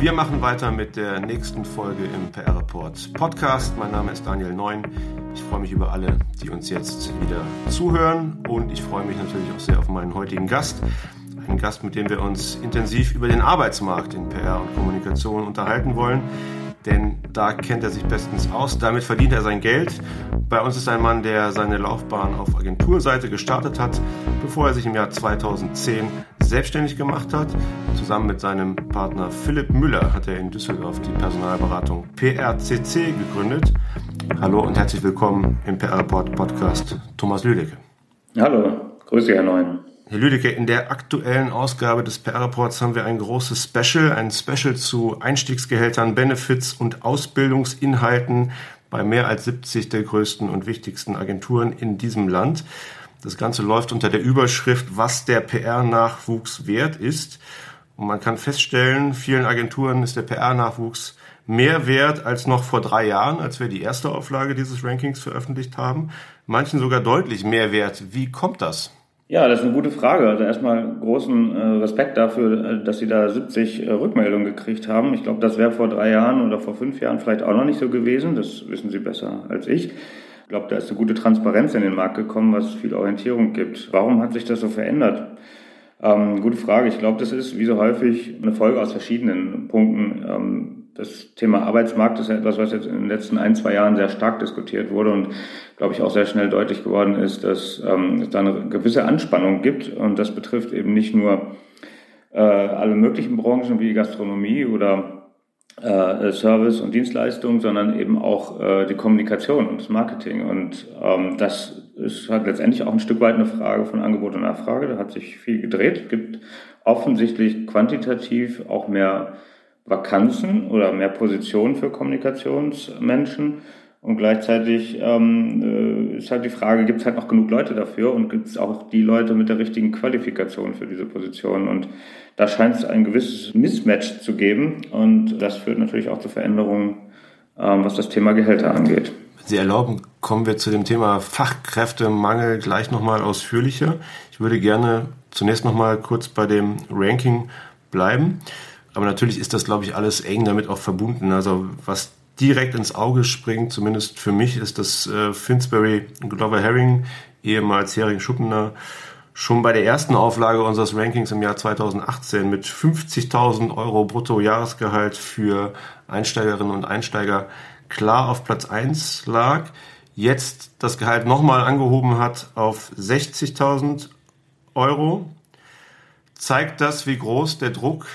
Wir machen weiter mit der nächsten Folge im PR Report Podcast. Mein Name ist Daniel Neun. Ich freue mich über alle, die uns jetzt wieder zuhören und ich freue mich natürlich auch sehr auf meinen heutigen Gast. Einen Gast, mit dem wir uns intensiv über den Arbeitsmarkt in PR und Kommunikation unterhalten wollen denn da kennt er sich bestens aus. Damit verdient er sein Geld. Bei uns ist ein Mann, der seine Laufbahn auf Agenturseite gestartet hat, bevor er sich im Jahr 2010 selbstständig gemacht hat. Zusammen mit seinem Partner Philipp Müller hat er in Düsseldorf die Personalberatung PRCC gegründet. Hallo und herzlich willkommen im PR Report Podcast Thomas Lüdecke. Hallo, grüße Herr Neuen. Herr Lüdecke, in der aktuellen Ausgabe des PR-Reports haben wir ein großes Special, ein Special zu Einstiegsgehältern, Benefits und Ausbildungsinhalten bei mehr als 70 der größten und wichtigsten Agenturen in diesem Land. Das Ganze läuft unter der Überschrift, was der PR-Nachwuchs wert ist. Und man kann feststellen, vielen Agenturen ist der PR-Nachwuchs mehr wert als noch vor drei Jahren, als wir die erste Auflage dieses Rankings veröffentlicht haben. Manchen sogar deutlich mehr wert. Wie kommt das? Ja, das ist eine gute Frage. Also erstmal großen äh, Respekt dafür, äh, dass Sie da 70 äh, Rückmeldungen gekriegt haben. Ich glaube, das wäre vor drei Jahren oder vor fünf Jahren vielleicht auch noch nicht so gewesen. Das wissen Sie besser als ich. Ich glaube, da ist eine gute Transparenz in den Markt gekommen, was viel Orientierung gibt. Warum hat sich das so verändert? Ähm, gute Frage. Ich glaube, das ist wie so häufig eine Folge aus verschiedenen Punkten. Ähm, das Thema Arbeitsmarkt ist ja etwas, was jetzt in den letzten ein, zwei Jahren sehr stark diskutiert wurde und, glaube ich, auch sehr schnell deutlich geworden ist, dass ähm, es da eine gewisse Anspannung gibt. Und das betrifft eben nicht nur äh, alle möglichen Branchen wie Gastronomie oder äh, Service und Dienstleistung, sondern eben auch äh, die Kommunikation und das Marketing. Und ähm, das ist halt letztendlich auch ein Stück weit eine Frage von Angebot und Nachfrage. Da hat sich viel gedreht. Es gibt offensichtlich quantitativ auch mehr Vakanzen oder mehr Positionen für Kommunikationsmenschen. Und gleichzeitig ähm, äh, ist halt die Frage, gibt es halt noch genug Leute dafür und gibt es auch die Leute mit der richtigen Qualifikation für diese Position? Und da scheint es ein gewisses Mismatch zu geben und das führt natürlich auch zu Veränderungen, ähm, was das Thema Gehälter angeht. Wenn Sie erlauben, kommen wir zu dem Thema Fachkräftemangel gleich nochmal ausführlicher. Ich würde gerne zunächst nochmal kurz bei dem Ranking bleiben. Aber natürlich ist das, glaube ich, alles eng damit auch verbunden. Also was direkt ins Auge springt, zumindest für mich, ist, dass äh, Finsbury Glover Herring, ehemals Hering Schuppener, schon bei der ersten Auflage unseres Rankings im Jahr 2018 mit 50.000 Euro Bruttojahresgehalt für Einsteigerinnen und Einsteiger klar auf Platz 1 lag, jetzt das Gehalt nochmal angehoben hat auf 60.000 Euro. Zeigt das, wie groß der Druck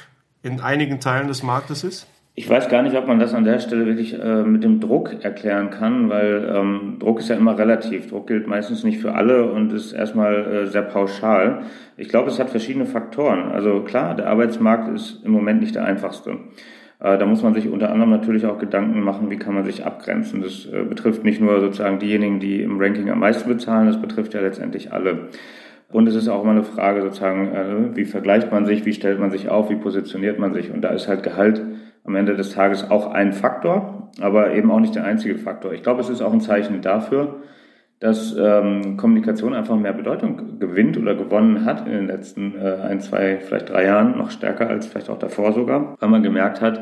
in einigen Teilen des Marktes ist? Ich weiß gar nicht, ob man das an der Stelle wirklich äh, mit dem Druck erklären kann, weil ähm, Druck ist ja immer relativ. Druck gilt meistens nicht für alle und ist erstmal äh, sehr pauschal. Ich glaube, es hat verschiedene Faktoren. Also klar, der Arbeitsmarkt ist im Moment nicht der einfachste. Äh, da muss man sich unter anderem natürlich auch Gedanken machen, wie kann man sich abgrenzen. Das äh, betrifft nicht nur sozusagen diejenigen, die im Ranking am meisten bezahlen, das betrifft ja letztendlich alle. Und es ist auch immer eine Frage sozusagen, äh, wie vergleicht man sich, wie stellt man sich auf, wie positioniert man sich. Und da ist halt Gehalt am Ende des Tages auch ein Faktor, aber eben auch nicht der einzige Faktor. Ich glaube, es ist auch ein Zeichen dafür, dass ähm, Kommunikation einfach mehr Bedeutung gewinnt oder gewonnen hat in den letzten äh, ein, zwei, vielleicht drei Jahren, noch stärker als vielleicht auch davor sogar, weil man gemerkt hat,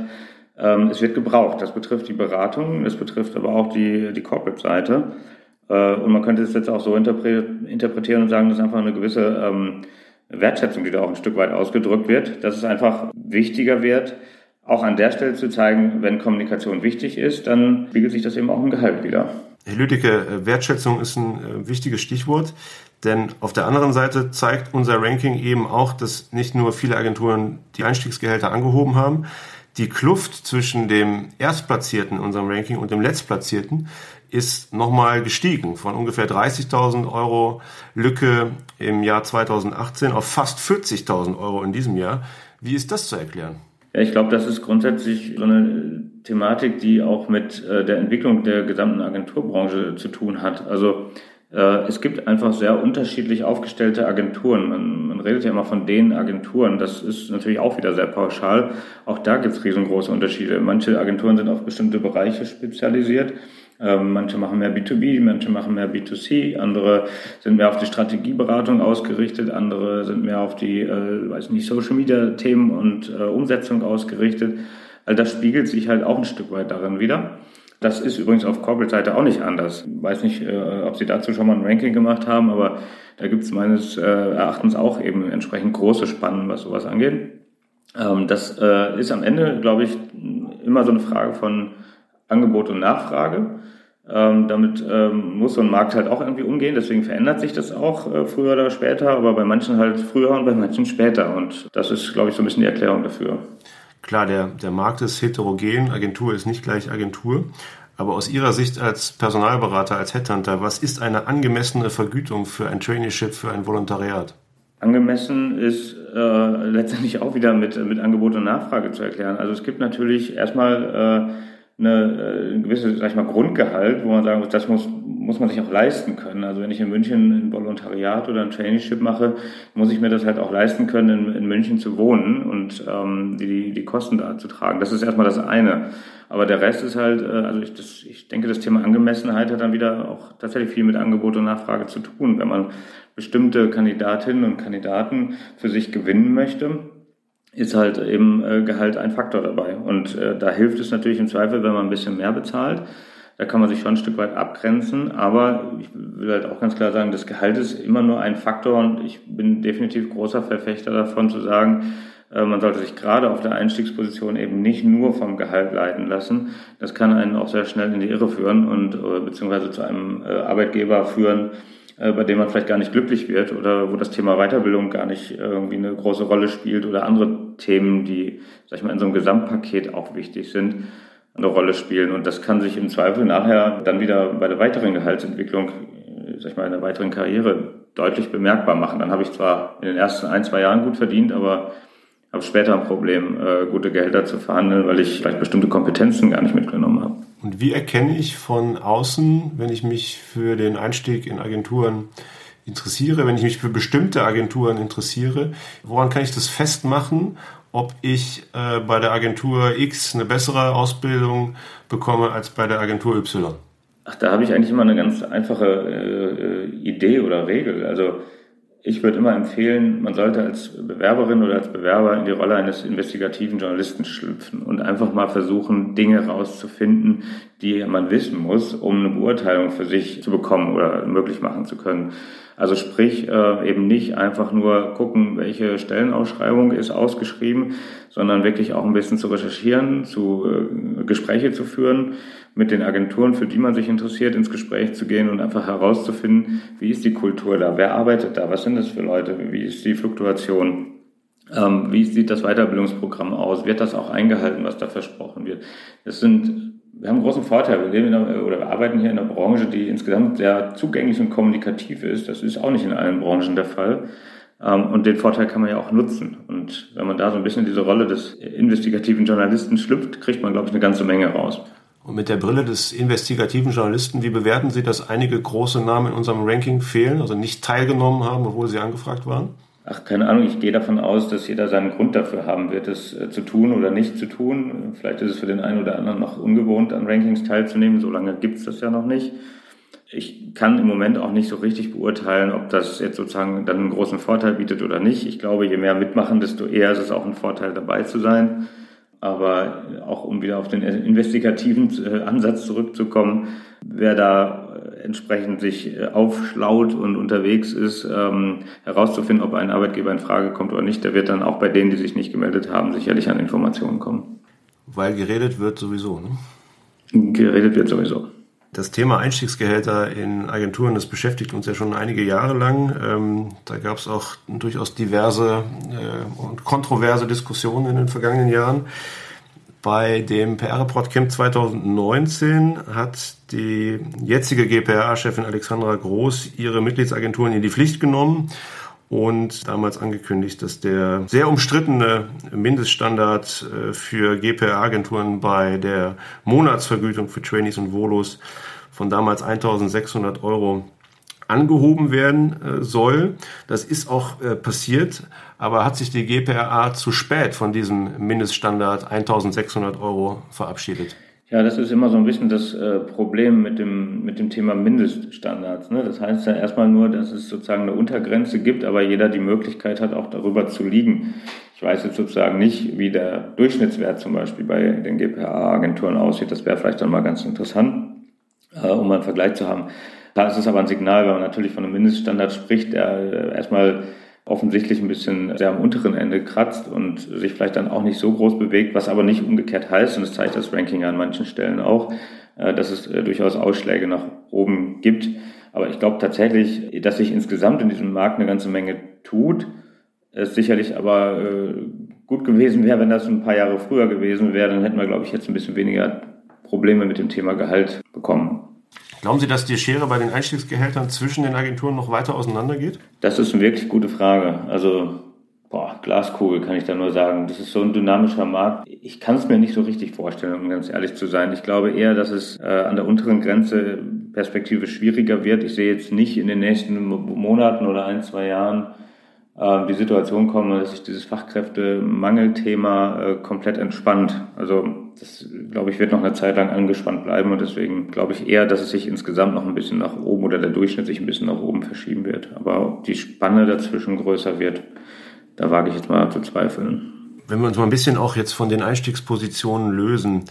ähm, es wird gebraucht. Das betrifft die Beratung, das betrifft aber auch die, die Corporate-Seite. Äh, und man könnte es jetzt auch so interpretieren und sagen, das ist einfach eine gewisse ähm, Wertschätzung, die da auch ein Stück weit ausgedrückt wird, dass es einfach wichtiger wird, auch an der Stelle zu zeigen, wenn Kommunikation wichtig ist, dann spiegelt sich das eben auch im Gehalt wieder. Herr Lüdecke, äh, Wertschätzung ist ein äh, wichtiges Stichwort, denn auf der anderen Seite zeigt unser Ranking eben auch, dass nicht nur viele Agenturen die Einstiegsgehälter angehoben haben, die Kluft zwischen dem Erstplatzierten in unserem Ranking und dem Letztplatzierten ist nochmal gestiegen von ungefähr 30.000 Euro Lücke im Jahr 2018 auf fast 40.000 Euro in diesem Jahr. Wie ist das zu erklären? Ja, ich glaube, das ist grundsätzlich so eine Thematik, die auch mit äh, der Entwicklung der gesamten Agenturbranche zu tun hat. Also äh, es gibt einfach sehr unterschiedlich aufgestellte Agenturen. Man, man redet ja immer von den Agenturen. Das ist natürlich auch wieder sehr pauschal. Auch da gibt es riesengroße Unterschiede. Manche Agenturen sind auf bestimmte Bereiche spezialisiert. Ähm, manche machen mehr B2B, manche machen mehr B2C, andere sind mehr auf die Strategieberatung ausgerichtet, andere sind mehr auf die, äh, weiß nicht, Social Media Themen und äh, Umsetzung ausgerichtet. All das spiegelt sich halt auch ein Stück weit darin wieder. Das ist übrigens auf Corporate-Seite auch nicht anders. Ich weiß nicht, äh, ob Sie dazu schon mal ein Ranking gemacht haben, aber da gibt es meines äh, Erachtens auch eben entsprechend große Spannen, was sowas angeht. Ähm, das äh, ist am Ende, glaube ich, immer so eine Frage von Angebot und Nachfrage. Ähm, damit ähm, muss so ein Markt halt auch irgendwie umgehen, deswegen verändert sich das auch äh, früher oder später, aber bei manchen halt früher und bei manchen später. Und das ist, glaube ich, so ein bisschen die Erklärung dafür. Klar, der, der Markt ist heterogen, Agentur ist nicht gleich Agentur. Aber aus Ihrer Sicht als Personalberater, als Headhunter, was ist eine angemessene Vergütung für ein Traineeship, für ein Volontariat? Angemessen ist äh, letztendlich auch wieder mit, mit Angebot und Nachfrage zu erklären. Also es gibt natürlich erstmal äh, eine, äh, ein gewisses, sag ich mal, Grundgehalt, wo man sagen muss, das muss, muss man sich auch leisten können. Also wenn ich in München ein Volontariat oder ein Traineeship mache, muss ich mir das halt auch leisten können, in, in München zu wohnen und ähm, die, die Kosten da zu tragen. Das ist erstmal das eine. Aber der Rest ist halt, äh, also ich, das, ich denke, das Thema Angemessenheit hat dann wieder auch tatsächlich viel mit Angebot und Nachfrage zu tun. Wenn man bestimmte Kandidatinnen und Kandidaten für sich gewinnen möchte, ist halt eben äh, Gehalt ein Faktor dabei. Und äh, da hilft es natürlich im Zweifel, wenn man ein bisschen mehr bezahlt. Da kann man sich schon ein Stück weit abgrenzen. Aber ich will halt auch ganz klar sagen, das Gehalt ist immer nur ein Faktor und ich bin definitiv großer Verfechter davon zu sagen, äh, man sollte sich gerade auf der Einstiegsposition eben nicht nur vom Gehalt leiten lassen. Das kann einen auch sehr schnell in die Irre führen und äh, beziehungsweise zu einem äh, Arbeitgeber führen, bei dem man vielleicht gar nicht glücklich wird oder wo das Thema Weiterbildung gar nicht irgendwie eine große Rolle spielt oder andere Themen, die, sag ich mal, in so einem Gesamtpaket auch wichtig sind, eine Rolle spielen. Und das kann sich im Zweifel nachher dann wieder bei der weiteren Gehaltsentwicklung, äh, sag ich mal, in der weiteren Karriere deutlich bemerkbar machen. Dann habe ich zwar in den ersten ein, zwei Jahren gut verdient, aber habe später ein Problem, äh, gute Gehälter zu verhandeln, weil ich vielleicht bestimmte Kompetenzen gar nicht mitgenommen habe. Und wie erkenne ich von außen, wenn ich mich für den Einstieg in Agenturen interessiere, wenn ich mich für bestimmte Agenturen interessiere, woran kann ich das festmachen, ob ich äh, bei der Agentur X eine bessere Ausbildung bekomme als bei der Agentur Y? Ach, da habe ich eigentlich immer eine ganz einfache äh, Idee oder Regel. Also ich würde immer empfehlen, man sollte als Bewerberin oder als Bewerber in die Rolle eines investigativen Journalisten schlüpfen und einfach mal versuchen, Dinge rauszufinden, die man wissen muss, um eine Beurteilung für sich zu bekommen oder möglich machen zu können. Also sprich, äh, eben nicht einfach nur gucken, welche Stellenausschreibung ist ausgeschrieben, sondern wirklich auch ein bisschen zu recherchieren, zu äh, Gespräche zu führen, mit den Agenturen, für die man sich interessiert, ins Gespräch zu gehen und einfach herauszufinden, wie ist die Kultur da, wer arbeitet da, was sind das für Leute, wie ist die Fluktuation. Ähm, wie sieht das Weiterbildungsprogramm aus? Wird das auch eingehalten, was da versprochen wird? Das sind wir haben einen großen Vorteil. Wir leben der, oder wir arbeiten hier in einer Branche, die insgesamt sehr zugänglich und kommunikativ ist. Das ist auch nicht in allen Branchen der Fall. Ähm, und den Vorteil kann man ja auch nutzen. Und wenn man da so ein bisschen in diese Rolle des investigativen Journalisten schlüpft, kriegt man, glaube ich, eine ganze Menge raus. Und mit der Brille des investigativen Journalisten, wie bewerten Sie, dass einige große Namen in unserem Ranking fehlen, also nicht teilgenommen haben, obwohl sie angefragt waren? Ach, keine Ahnung, ich gehe davon aus, dass jeder seinen Grund dafür haben wird, es äh, zu tun oder nicht zu tun. Vielleicht ist es für den einen oder anderen noch ungewohnt, an Rankings teilzunehmen. So lange gibt's das ja noch nicht. Ich kann im Moment auch nicht so richtig beurteilen, ob das jetzt sozusagen dann einen großen Vorteil bietet oder nicht. Ich glaube, je mehr mitmachen, desto eher ist es auch ein Vorteil, dabei zu sein. Aber auch um wieder auf den investigativen äh, Ansatz zurückzukommen, wer da entsprechend sich äh, aufschlaut und unterwegs ist, ähm, herauszufinden, ob ein Arbeitgeber in Frage kommt oder nicht, der wird dann auch bei denen, die sich nicht gemeldet haben, sicherlich an Informationen kommen. Weil geredet wird sowieso, ne? Geredet wird sowieso. Das Thema Einstiegsgehälter in Agenturen, das beschäftigt uns ja schon einige Jahre lang. Ähm, da gab es auch durchaus diverse äh, und kontroverse Diskussionen in den vergangenen Jahren. Bei dem PR-Report Camp 2019 hat die jetzige GPA-Chefin Alexandra Groß ihre Mitgliedsagenturen in die Pflicht genommen und damals angekündigt, dass der sehr umstrittene Mindeststandard äh, für GPR-Agenturen bei der Monatsvergütung für Trainees und Volos von damals 1600 Euro angehoben werden äh, soll. Das ist auch äh, passiert, aber hat sich die GPRA zu spät von diesem Mindeststandard 1600 Euro verabschiedet? Ja, das ist immer so ein bisschen das äh, Problem mit dem, mit dem Thema Mindeststandards. Ne? Das heißt ja erstmal nur, dass es sozusagen eine Untergrenze gibt, aber jeder die Möglichkeit hat, auch darüber zu liegen. Ich weiß jetzt sozusagen nicht, wie der Durchschnittswert zum Beispiel bei den GPA-Agenturen aussieht. Das wäre vielleicht dann mal ganz interessant, äh, um einen Vergleich zu haben. Da ist es aber ein Signal, wenn man natürlich von einem Mindeststandard spricht, der äh, erstmal offensichtlich ein bisschen sehr am unteren Ende kratzt und sich vielleicht dann auch nicht so groß bewegt, was aber nicht umgekehrt heißt, und das zeigt das Ranking an manchen Stellen auch, äh, dass es äh, durchaus Ausschläge nach oben gibt. Aber ich glaube tatsächlich, dass sich insgesamt in diesem Markt eine ganze Menge tut. Es sicherlich aber gut gewesen wäre, wenn das ein paar Jahre früher gewesen wäre, dann hätten wir, glaube ich, jetzt ein bisschen weniger Probleme mit dem Thema Gehalt bekommen. Glauben Sie, dass die Schere bei den Einstiegsgehältern zwischen den Agenturen noch weiter auseinandergeht? Das ist eine wirklich gute Frage. Also, boah, Glaskugel kann ich da nur sagen. Das ist so ein dynamischer Markt. Ich kann es mir nicht so richtig vorstellen, um ganz ehrlich zu sein. Ich glaube eher, dass es äh, an der unteren Grenze perspektivisch schwieriger wird. Ich sehe jetzt nicht in den nächsten Monaten oder ein, zwei Jahren äh, die Situation kommen, dass sich dieses Fachkräftemangelthema äh, komplett entspannt. Also das, glaube ich, wird noch eine Zeit lang angespannt bleiben und deswegen glaube ich eher, dass es sich insgesamt noch ein bisschen nach oben oder der Durchschnitt sich ein bisschen nach oben verschieben wird. Aber ob die Spanne dazwischen größer wird, da wage ich jetzt mal zu zweifeln. Wenn wir uns mal ein bisschen auch jetzt von den Einstiegspositionen lösen,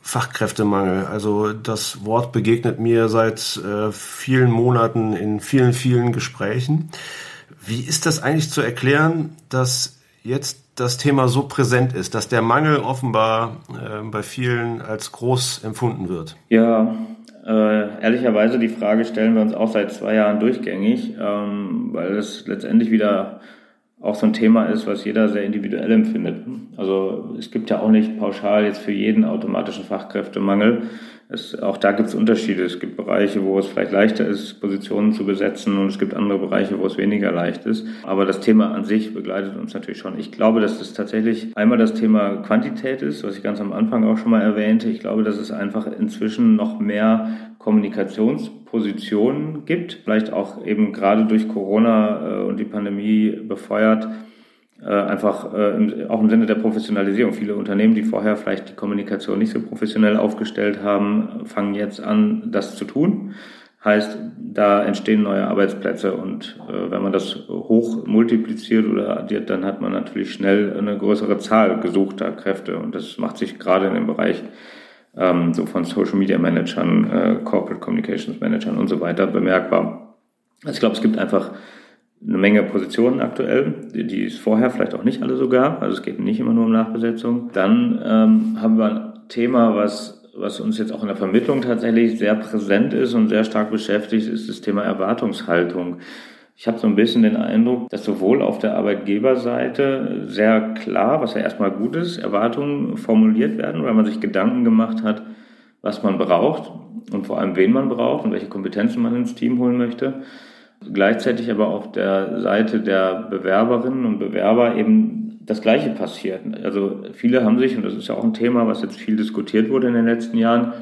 Fachkräftemangel. Also das Wort begegnet mir seit äh, vielen Monaten in vielen, vielen Gesprächen. Wie ist das eigentlich zu erklären, dass jetzt das Thema so präsent ist, dass der Mangel offenbar äh, bei vielen als groß empfunden wird? Ja, äh, ehrlicherweise die Frage stellen wir uns auch seit zwei Jahren durchgängig, ähm, weil es letztendlich wieder auch so ein Thema ist, was jeder sehr individuell empfindet. Also es gibt ja auch nicht pauschal jetzt für jeden automatischen Fachkräftemangel. Es, auch da gibt es Unterschiede. Es gibt Bereiche, wo es vielleicht leichter ist, Positionen zu besetzen und es gibt andere Bereiche, wo es weniger leicht ist. Aber das Thema an sich begleitet uns natürlich schon. Ich glaube, dass es tatsächlich einmal das Thema Quantität ist, was ich ganz am Anfang auch schon mal erwähnte. Ich glaube, dass es einfach inzwischen noch mehr Kommunikationspositionen gibt, vielleicht auch eben gerade durch Corona äh, und die Pandemie befeuert einfach äh, auch im Sinne der Professionalisierung. Viele Unternehmen, die vorher vielleicht die Kommunikation nicht so professionell aufgestellt haben, fangen jetzt an, das zu tun. Heißt, da entstehen neue Arbeitsplätze und äh, wenn man das hoch multipliziert oder addiert, dann hat man natürlich schnell eine größere Zahl gesuchter Kräfte und das macht sich gerade in dem Bereich ähm, so von Social Media Managern, äh, Corporate Communications Managern und so weiter bemerkbar. Also ich glaube, es gibt einfach eine Menge Positionen aktuell, die, es vorher vielleicht auch nicht alle so gab. Also es geht nicht immer nur um Nachbesetzung. Dann ähm, haben wir ein Thema, was, was uns jetzt auch in der Vermittlung tatsächlich sehr präsent ist und sehr stark beschäftigt, ist das Thema Erwartungshaltung. Ich habe so ein bisschen den Eindruck, dass sowohl auf der Arbeitgeberseite sehr klar, was ja erstmal gut ist, Erwartungen formuliert werden, weil man sich Gedanken gemacht hat, was man braucht und vor allem wen man braucht und welche Kompetenzen man ins Team holen möchte. Gleichzeitig aber auf der Seite der Bewerberinnen und Bewerber eben das Gleiche passiert. Also viele haben sich, und das ist ja auch ein Thema, was jetzt viel diskutiert wurde in den letzten Jahren,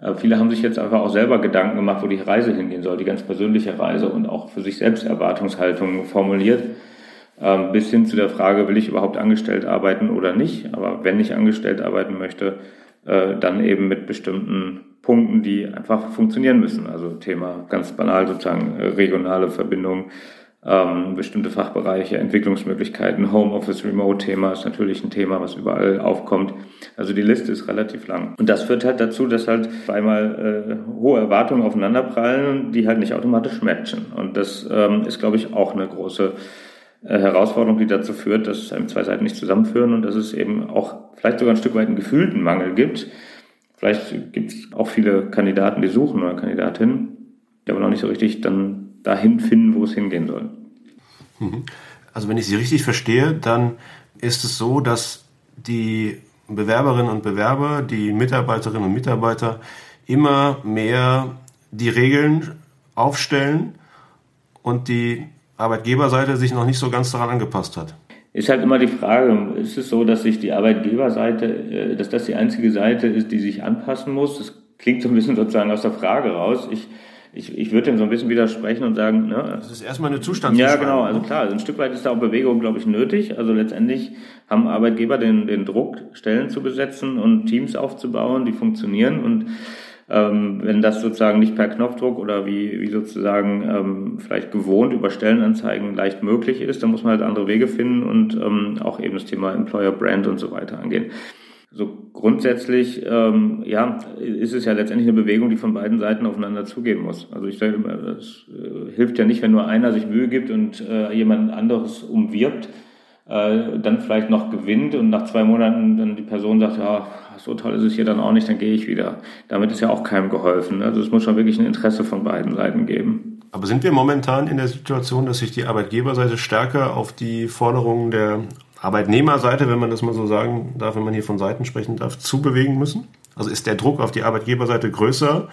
äh, viele haben sich jetzt einfach auch selber Gedanken gemacht, wo die Reise hingehen soll, die ganz persönliche Reise und auch für sich selbst Erwartungshaltungen formuliert. Ähm, bis hin zu der Frage, will ich überhaupt angestellt arbeiten oder nicht? Aber wenn ich angestellt arbeiten möchte, äh, dann eben mit bestimmten Punkten, die einfach funktionieren müssen. Also Thema ganz banal sozusagen äh, regionale Verbindung, ähm, bestimmte Fachbereiche, Entwicklungsmöglichkeiten, Homeoffice, Remote-Thema ist natürlich ein Thema, was überall aufkommt. Also die Liste ist relativ lang. Und das führt halt dazu, dass halt zweimal äh, hohe Erwartungen aufeinanderprallen, die halt nicht automatisch matchen. Und das ähm, ist, glaube ich, auch eine große Herausforderung, die dazu führt, dass einem zwei Seiten nicht zusammenführen und dass es eben auch vielleicht sogar ein Stück weit einen gefühlten Mangel gibt. Vielleicht gibt es auch viele Kandidaten, die suchen oder Kandidatinnen, die aber noch nicht so richtig dann dahin finden, wo es hingehen soll. Mhm. Also wenn ich Sie richtig verstehe, dann ist es so, dass die Bewerberinnen und Bewerber, die Mitarbeiterinnen und Mitarbeiter immer mehr die Regeln aufstellen und die Arbeitgeberseite sich noch nicht so ganz daran angepasst hat. Ist halt immer die Frage, ist es so, dass sich die Arbeitgeberseite, äh, dass das die einzige Seite ist, die sich anpassen muss? Das klingt so ein bisschen sozusagen aus der Frage raus. Ich, ich, ich würde dem so ein bisschen widersprechen und sagen, ne, das ist erstmal eine Zustandsbeschreibung. Ja, genau, also klar, ein Stück weit ist da auch Bewegung, glaube ich, nötig. Also letztendlich haben Arbeitgeber den, den Druck, Stellen zu besetzen und Teams aufzubauen, die funktionieren und ähm, wenn das sozusagen nicht per Knopfdruck oder wie, wie sozusagen ähm, vielleicht gewohnt über Stellenanzeigen leicht möglich ist, dann muss man halt andere Wege finden und ähm, auch eben das Thema Employer Brand und so weiter angehen. So grundsätzlich, ähm, ja, ist es ja letztendlich eine Bewegung, die von beiden Seiten aufeinander zugehen muss. Also ich denke, es äh, hilft ja nicht, wenn nur einer sich Mühe gibt und äh, jemand anderes umwirbt, äh, dann vielleicht noch gewinnt und nach zwei Monaten dann die Person sagt, ja, so toll ist es hier dann auch nicht, dann gehe ich wieder. Damit ist ja auch keinem geholfen. Also es muss schon wirklich ein Interesse von beiden Seiten geben. Aber sind wir momentan in der Situation, dass sich die Arbeitgeberseite stärker auf die Forderungen der Arbeitnehmerseite, wenn man das mal so sagen darf, wenn man hier von Seiten sprechen darf, zubewegen müssen? Also ist der Druck auf die Arbeitgeberseite größer,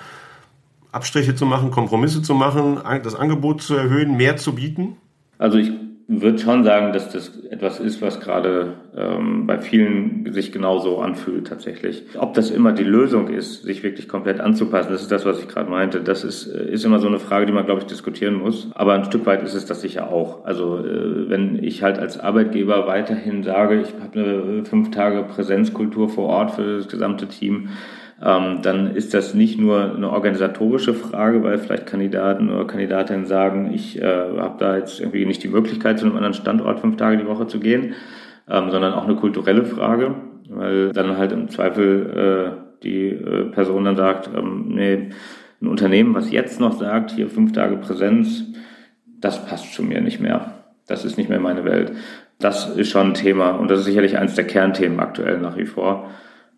Abstriche zu machen, Kompromisse zu machen, das Angebot zu erhöhen, mehr zu bieten? Also ich würde schon sagen, dass das etwas ist, was gerade ähm, bei vielen sich genauso anfühlt tatsächlich. Ob das immer die Lösung ist, sich wirklich komplett anzupassen, das ist das, was ich gerade meinte. Das ist, äh, ist immer so eine Frage, die man, glaube ich, diskutieren muss. Aber ein Stück weit ist es das sicher auch. Also äh, wenn ich halt als Arbeitgeber weiterhin sage, ich habe eine fünf Tage Präsenzkultur vor Ort für das gesamte Team, ähm, dann ist das nicht nur eine organisatorische Frage, weil vielleicht Kandidaten oder Kandidatinnen sagen, ich äh, habe da jetzt irgendwie nicht die Möglichkeit, zu einem anderen Standort fünf Tage die Woche zu gehen, ähm, sondern auch eine kulturelle Frage, weil dann halt im Zweifel äh, die äh, Person dann sagt, ähm, nee, ein Unternehmen, was jetzt noch sagt, hier fünf Tage Präsenz, das passt schon mir nicht mehr. Das ist nicht mehr meine Welt. Das ist schon ein Thema und das ist sicherlich eines der Kernthemen aktuell nach wie vor,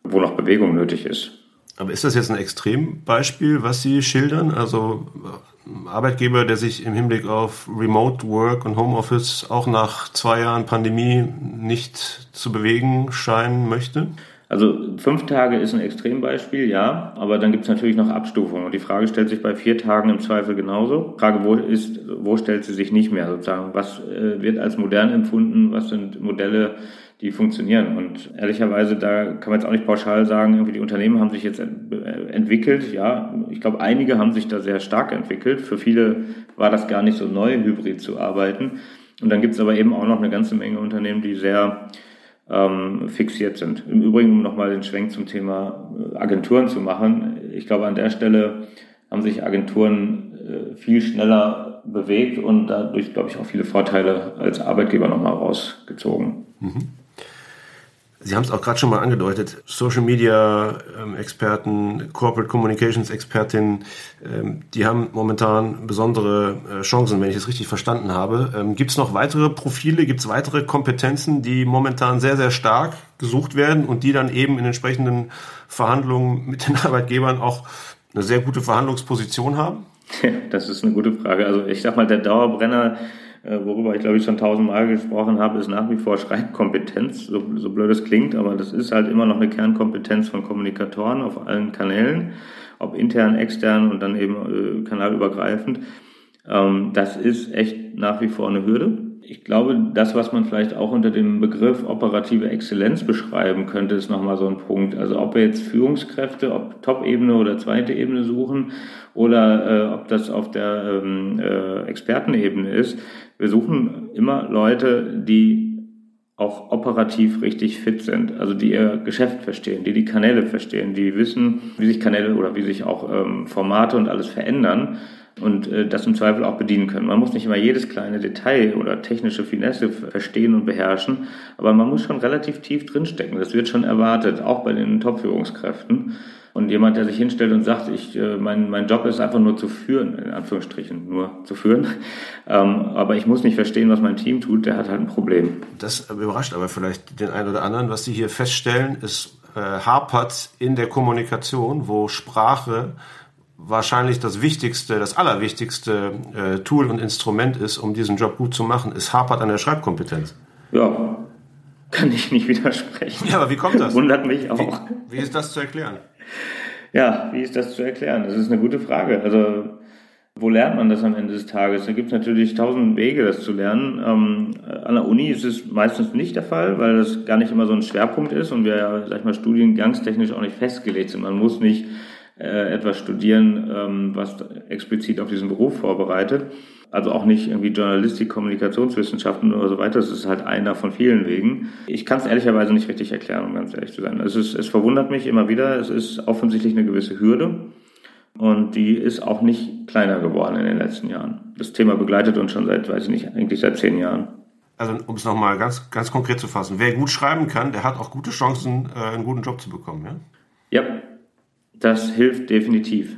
wo noch Bewegung nötig ist. Aber ist das jetzt ein Extrembeispiel, was Sie schildern? Also äh, Arbeitgeber, der sich im Hinblick auf Remote Work und Homeoffice auch nach zwei Jahren Pandemie nicht zu bewegen scheinen möchte? Also fünf Tage ist ein Extrembeispiel, ja, aber dann gibt es natürlich noch Abstufungen. Und die Frage stellt sich bei vier Tagen im Zweifel genauso. Frage, wo ist, wo stellt sie sich nicht mehr sozusagen? Was äh, wird als modern empfunden? Was sind Modelle, die funktionieren. Und ehrlicherweise, da kann man jetzt auch nicht pauschal sagen, irgendwie die Unternehmen haben sich jetzt entwickelt. Ja, ich glaube, einige haben sich da sehr stark entwickelt. Für viele war das gar nicht so neu, hybrid zu arbeiten. Und dann gibt es aber eben auch noch eine ganze Menge Unternehmen, die sehr ähm, fixiert sind. Im Übrigen, um nochmal den Schwenk zum Thema äh, Agenturen zu machen, ich glaube, an der Stelle haben sich Agenturen äh, viel schneller bewegt und dadurch, glaube ich, auch viele Vorteile als Arbeitgeber nochmal rausgezogen. Mhm. Sie haben es auch gerade schon mal angedeutet, Social Media ähm, Experten, Corporate Communications Expertinnen, ähm, die haben momentan besondere äh, Chancen, wenn ich es richtig verstanden habe. Ähm, gibt es noch weitere Profile, gibt es weitere Kompetenzen, die momentan sehr, sehr stark gesucht werden und die dann eben in entsprechenden Verhandlungen mit den Arbeitgebern auch eine sehr gute Verhandlungsposition haben? Das ist eine gute Frage. Also ich sag mal, der Dauerbrenner worüber ich glaube ich schon tausendmal gesprochen habe, ist nach wie vor Schreibkompetenz, so, so blöd es klingt, aber das ist halt immer noch eine Kernkompetenz von Kommunikatoren auf allen Kanälen, ob intern, extern und dann eben äh, kanalübergreifend. Ähm, das ist echt nach wie vor eine Hürde. Ich glaube, das, was man vielleicht auch unter dem Begriff operative Exzellenz beschreiben könnte, ist nochmal so ein Punkt. Also ob wir jetzt Führungskräfte, ob Top-Ebene oder zweite Ebene suchen oder äh, ob das auf der ähm, äh, Expertenebene ist, wir suchen immer Leute, die auch operativ richtig fit sind, also die ihr Geschäft verstehen, die die Kanäle verstehen, die wissen, wie sich Kanäle oder wie sich auch ähm, Formate und alles verändern und äh, das im Zweifel auch bedienen können. Man muss nicht immer jedes kleine Detail oder technische Finesse verstehen und beherrschen, aber man muss schon relativ tief drinstecken. Das wird schon erwartet, auch bei den Top-Führungskräften. Und jemand, der sich hinstellt und sagt, ich, äh, mein, mein Job ist einfach nur zu führen, in Anführungsstrichen nur zu führen, ähm, aber ich muss nicht verstehen, was mein Team tut, der hat halt ein Problem. Das überrascht aber vielleicht den einen oder anderen. Was Sie hier feststellen, ist äh, hapert in der Kommunikation, wo Sprache wahrscheinlich das wichtigste, das allerwichtigste äh, Tool und Instrument ist, um diesen Job gut zu machen, ist hapert an der Schreibkompetenz. Ja, kann ich nicht widersprechen. Ja, aber wie kommt das? Wundert mich auch. Wie, wie ist das zu erklären? Ja, wie ist das zu erklären? Das ist eine gute Frage. Also Wo lernt man das am Ende des Tages? Da gibt es natürlich tausend Wege, das zu lernen. Ähm, an der Uni ist es meistens nicht der Fall, weil das gar nicht immer so ein Schwerpunkt ist und wir sag ich mal, studiengangstechnisch auch nicht festgelegt sind. Man muss nicht äh, etwas studieren, ähm, was explizit auf diesen Beruf vorbereitet. Also auch nicht irgendwie Journalistik, Kommunikationswissenschaften oder so weiter. Das ist halt einer von vielen Wegen. Ich kann es ehrlicherweise nicht richtig erklären, um ganz ehrlich zu sein. Es, ist, es verwundert mich immer wieder. Es ist offensichtlich eine gewisse Hürde. Und die ist auch nicht kleiner geworden in den letzten Jahren. Das Thema begleitet uns schon seit, weiß ich nicht, eigentlich seit zehn Jahren. Also um es nochmal ganz, ganz konkret zu fassen, wer gut schreiben kann, der hat auch gute Chancen, äh, einen guten Job zu bekommen, ja? Ja, das hilft definitiv.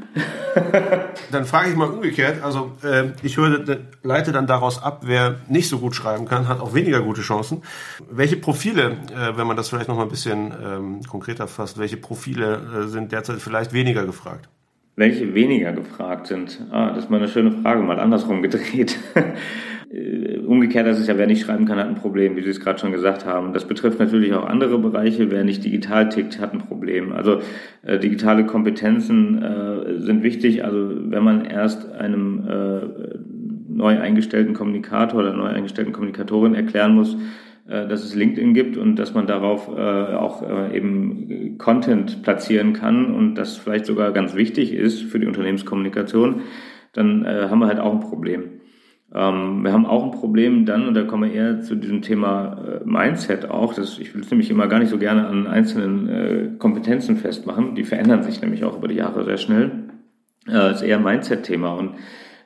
dann frage ich mal umgekehrt. Also äh, ich würde, leite dann daraus ab, wer nicht so gut schreiben kann, hat auch weniger gute Chancen. Welche Profile, äh, wenn man das vielleicht noch mal ein bisschen ähm, konkreter fasst, welche Profile äh, sind derzeit vielleicht weniger gefragt? Welche weniger gefragt sind? Ah, das ist mal eine schöne Frage, mal andersrum gedreht. Äh, umgekehrt ist es ja, wer nicht schreiben kann, hat ein Problem, wie Sie es gerade schon gesagt haben. Das betrifft natürlich auch andere Bereiche. Wer nicht digital tickt, hat ein Problem. Also äh, digitale Kompetenzen äh, sind wichtig. Also wenn man erst einem äh, neu eingestellten Kommunikator oder neu eingestellten Kommunikatorin erklären muss, äh, dass es LinkedIn gibt und dass man darauf äh, auch äh, eben Content platzieren kann und das vielleicht sogar ganz wichtig ist für die Unternehmenskommunikation, dann haben wir halt auch ein Problem. Ähm, wir haben auch ein Problem dann, und da kommen wir eher zu diesem Thema Mindset auch, das, ich will es nämlich immer gar nicht so gerne an einzelnen Kompetenzen festmachen, die verändern sich nämlich auch über die Jahre sehr schnell. Das ist eher ein Mindset-Thema und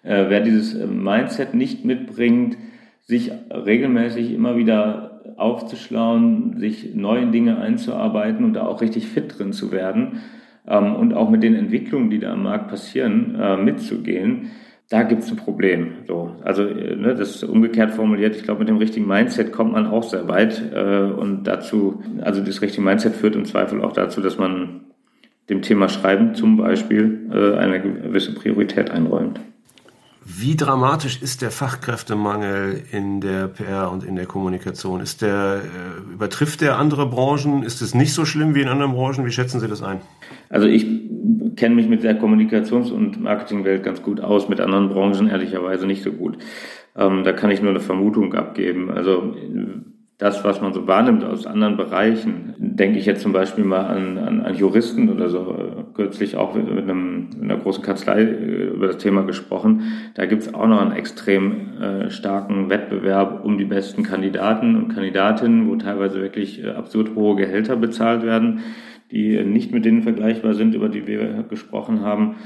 wer dieses Mindset nicht mitbringt, sich regelmäßig immer wieder aufzuschlauen, sich neue Dinge einzuarbeiten und da auch richtig fit drin zu werden ähm, und auch mit den Entwicklungen, die da am Markt passieren, äh, mitzugehen, da gibt es ein Problem. So, also äh, ne, das ist umgekehrt formuliert. Ich glaube, mit dem richtigen Mindset kommt man auch sehr weit äh, und dazu, also das richtige Mindset führt im Zweifel auch dazu, dass man dem Thema Schreiben zum Beispiel äh, eine gewisse Priorität einräumt. Wie dramatisch ist der Fachkräftemangel in der PR und in der Kommunikation? Ist der, äh, übertrifft der andere Branchen? Ist es nicht so schlimm wie in anderen Branchen? Wie schätzen Sie das ein? Also ich kenne mich mit der Kommunikations- und Marketingwelt ganz gut aus, mit anderen Branchen ehrlicherweise nicht so gut. Ähm, da kann ich nur eine Vermutung abgeben. Also das, was man so wahrnimmt aus anderen Bereichen, denke ich jetzt zum Beispiel mal an, an, an Juristen oder so, kürzlich auch mit, einem, mit einer großen Kanzlei äh, über das Thema gesprochen. Da gibt es auch noch einen extrem äh, starken Wettbewerb um die besten Kandidaten und Kandidatinnen, wo teilweise wirklich äh, absurd hohe Gehälter bezahlt werden, die nicht mit denen vergleichbar sind, über die wir gesprochen haben.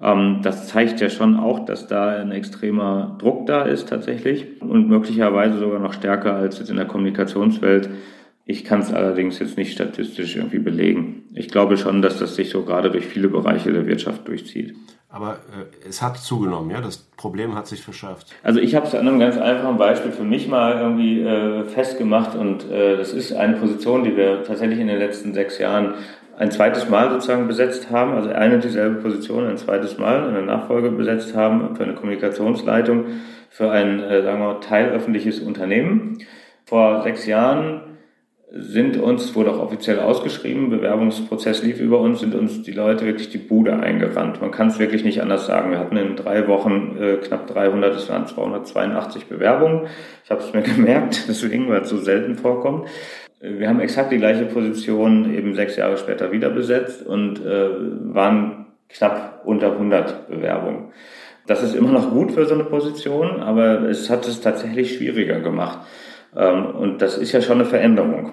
Ähm, das zeigt ja schon auch, dass da ein extremer Druck da ist tatsächlich und möglicherweise sogar noch stärker als jetzt in der Kommunikationswelt. Ich kann es allerdings jetzt nicht statistisch irgendwie belegen. Ich glaube schon, dass das sich so gerade durch viele Bereiche der Wirtschaft durchzieht. Aber äh, es hat zugenommen, ja? Das Problem hat sich verschärft. Also ich habe es an einem ganz einfachen Beispiel für mich mal irgendwie äh, festgemacht und äh, das ist eine Position, die wir tatsächlich in den letzten sechs Jahren ein zweites Mal sozusagen besetzt haben, also eine und dieselbe Position ein zweites Mal in der Nachfolge besetzt haben für eine Kommunikationsleitung für ein, äh, sagen wir mal, teilöffentliches Unternehmen. Vor sechs Jahren sind uns, wurde auch offiziell ausgeschrieben, Bewerbungsprozess lief über uns, sind uns die Leute wirklich die Bude eingerannt. Man kann es wirklich nicht anders sagen. Wir hatten in drei Wochen äh, knapp 300, es waren 282 Bewerbungen. Ich habe es mir gemerkt, deswegen, weil es so selten vorkommt. Wir haben exakt die gleiche Position eben sechs Jahre später wieder besetzt und äh, waren knapp unter 100 Bewerbungen. Das ist immer noch gut für so eine Position, aber es hat es tatsächlich schwieriger gemacht. Ähm, und das ist ja schon eine Veränderung,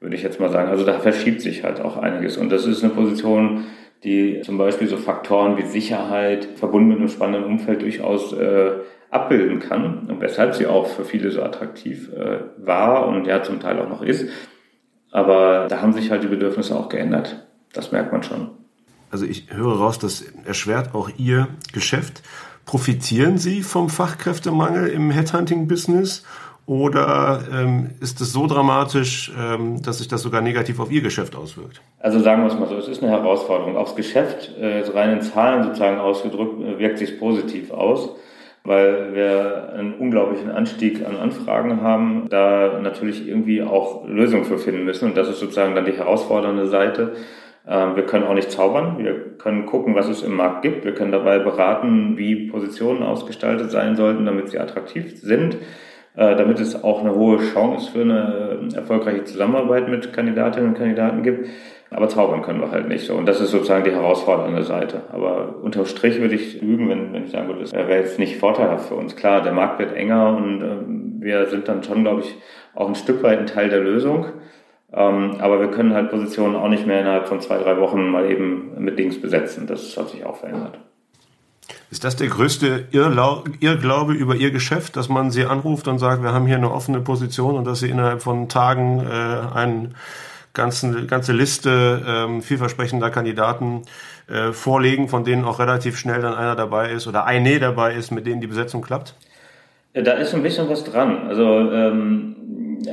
würde ich jetzt mal sagen. Also da verschiebt sich halt auch einiges. Und das ist eine Position, die zum Beispiel so Faktoren wie Sicherheit verbunden mit einem spannenden Umfeld durchaus äh, abbilden kann und weshalb sie auch für viele so attraktiv äh, war und ja zum Teil auch noch ist. Aber da haben sich halt die Bedürfnisse auch geändert. Das merkt man schon. Also ich höre raus, das erschwert auch Ihr Geschäft. Profitieren Sie vom Fachkräftemangel im Headhunting-Business oder ähm, ist es so dramatisch, ähm, dass sich das sogar negativ auf Ihr Geschäft auswirkt? Also sagen wir es mal so, es ist eine Herausforderung. Aufs Geschäft, äh, rein in Zahlen sozusagen ausgedrückt, äh, wirkt sich positiv aus weil wir einen unglaublichen Anstieg an Anfragen haben, da natürlich irgendwie auch Lösungen für finden müssen. Und das ist sozusagen dann die herausfordernde Seite. Ähm, wir können auch nicht zaubern. Wir können gucken, was es im Markt gibt. Wir können dabei beraten, wie Positionen ausgestaltet sein sollten, damit sie attraktiv sind, äh, damit es auch eine hohe Chance für eine erfolgreiche Zusammenarbeit mit Kandidatinnen und Kandidaten gibt. Aber zaubern können wir halt nicht so. Und das ist sozusagen die herausfordernde Seite. Aber unterm Strich würde ich lügen, wenn, wenn ich sagen würde, das wäre jetzt nicht vorteilhaft für uns. Klar, der Markt wird enger und äh, wir sind dann schon, glaube ich, auch ein Stück weit ein Teil der Lösung. Ähm, aber wir können halt Positionen auch nicht mehr innerhalb von zwei, drei Wochen mal eben mit Dings besetzen. Das hat sich auch verändert. Ist das der größte Irrglaube über Ihr Geschäft, dass man Sie anruft und sagt, wir haben hier eine offene Position und dass Sie innerhalb von Tagen äh, eine ganze, ganze Liste ähm, vielversprechender Kandidaten äh, vorlegen, von denen auch relativ schnell dann einer dabei ist oder eine dabei ist, mit denen die Besetzung klappt? Da ist ein bisschen was dran. Also ähm,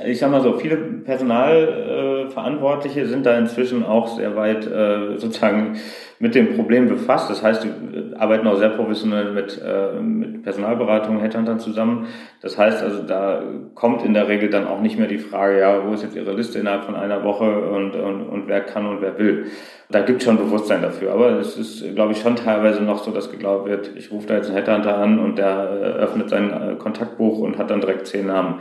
ich sag mal so, viele Personalverantwortliche äh, sind da inzwischen auch sehr weit äh, sozusagen mit dem Problem befasst. Das heißt, die arbeiten auch sehr professionell mit, äh, mit Personalberatung, Headhuntern zusammen. Das heißt also, da kommt in der Regel dann auch nicht mehr die Frage, ja, wo ist jetzt Ihre Liste innerhalb von einer Woche und, und, und wer kann und wer will. Da gibt es schon Bewusstsein dafür. Aber es ist, glaube ich, schon teilweise noch so, dass geglaubt wird, ich rufe da jetzt einen Headhunter an und der öffnet sein Kontaktbuch und hat dann direkt zehn Namen.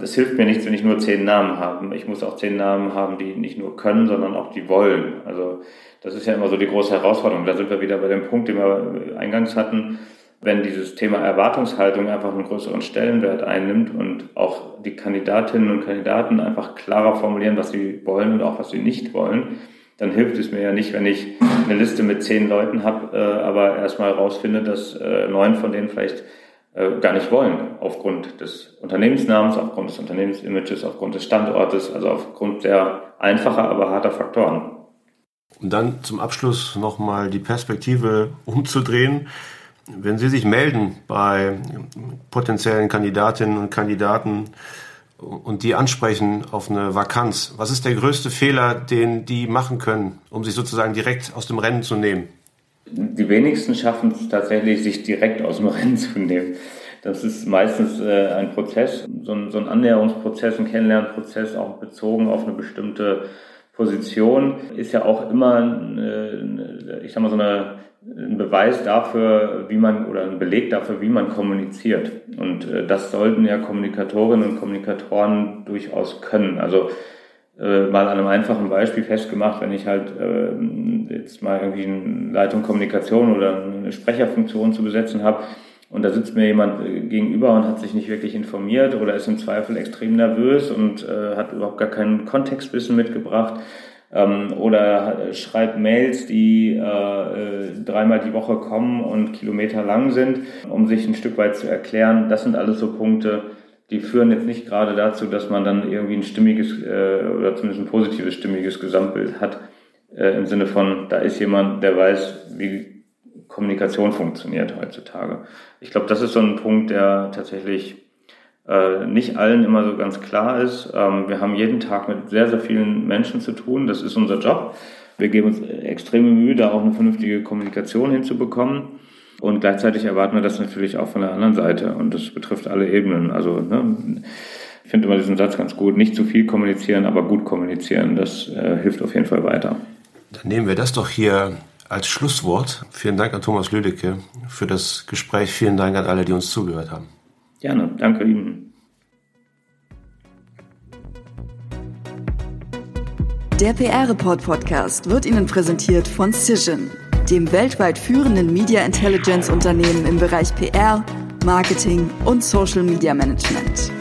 Das hilft mir nichts, wenn ich nur zehn Namen habe. Ich muss auch zehn Namen haben, die nicht nur können, sondern auch die wollen. Also das ist ja immer so die große Herausforderung. Da sind wir wieder bei dem Punkt, den wir eingangs hatten. Wenn dieses Thema Erwartungshaltung einfach einen größeren Stellenwert einnimmt und auch die Kandidatinnen und Kandidaten einfach klarer formulieren, was sie wollen und auch was sie nicht wollen, dann hilft es mir ja nicht, wenn ich eine Liste mit zehn Leuten habe, äh, aber erstmal rausfinde, dass äh, neun von denen vielleicht gar nicht wollen, aufgrund des Unternehmensnamens, aufgrund des Unternehmensimages, aufgrund des Standortes, also aufgrund sehr einfacher, aber harter Faktoren. Und dann zum Abschluss nochmal die Perspektive umzudrehen. Wenn Sie sich melden bei potenziellen Kandidatinnen und Kandidaten und die ansprechen auf eine Vakanz, was ist der größte Fehler, den die machen können, um sich sozusagen direkt aus dem Rennen zu nehmen? Die wenigsten schaffen es tatsächlich, sich direkt aus dem Rennen zu nehmen. Das ist meistens äh, ein Prozess, so ein, so ein Annäherungsprozess, ein Kennenlernprozess, auch bezogen auf eine bestimmte Position, ist ja auch immer, äh, ich sag mal, so eine, ein Beweis dafür, wie man, oder ein Beleg dafür, wie man kommuniziert. Und äh, das sollten ja Kommunikatorinnen und Kommunikatoren durchaus können. Also äh, mal an einem einfachen Beispiel festgemacht, wenn ich halt äh, jetzt mal irgendwie eine Leitung Kommunikation oder eine Sprecherfunktion zu besetzen habe und da sitzt mir jemand äh, gegenüber und hat sich nicht wirklich informiert oder ist im Zweifel extrem nervös und äh, hat überhaupt gar kein Kontextwissen mitgebracht ähm, oder schreibt Mails, die äh, äh, dreimal die Woche kommen und Kilometer lang sind, um sich ein Stück weit zu erklären. Das sind alles so Punkte, die führen jetzt nicht gerade dazu, dass man dann irgendwie ein stimmiges äh, oder zumindest ein positives stimmiges Gesamtbild hat äh, im Sinne von, da ist jemand, der weiß, wie Kommunikation funktioniert heutzutage. Ich glaube, das ist so ein Punkt, der tatsächlich äh, nicht allen immer so ganz klar ist. Ähm, wir haben jeden Tag mit sehr, sehr vielen Menschen zu tun. Das ist unser Job. Wir geben uns extreme Mühe, da auch eine vernünftige Kommunikation hinzubekommen. Und gleichzeitig erwarten wir das natürlich auch von der anderen Seite. Und das betrifft alle Ebenen. Also ne, ich finde immer diesen Satz ganz gut. Nicht zu viel kommunizieren, aber gut kommunizieren. Das äh, hilft auf jeden Fall weiter. Dann nehmen wir das doch hier als Schlusswort. Vielen Dank an Thomas Lüdecke für das Gespräch. Vielen Dank an alle, die uns zugehört haben. Gerne, danke Ihnen. Der PR-Report Podcast wird Ihnen präsentiert von Cision, dem weltweit führenden Media Intelligence Unternehmen im Bereich PR, Marketing und Social Media Management.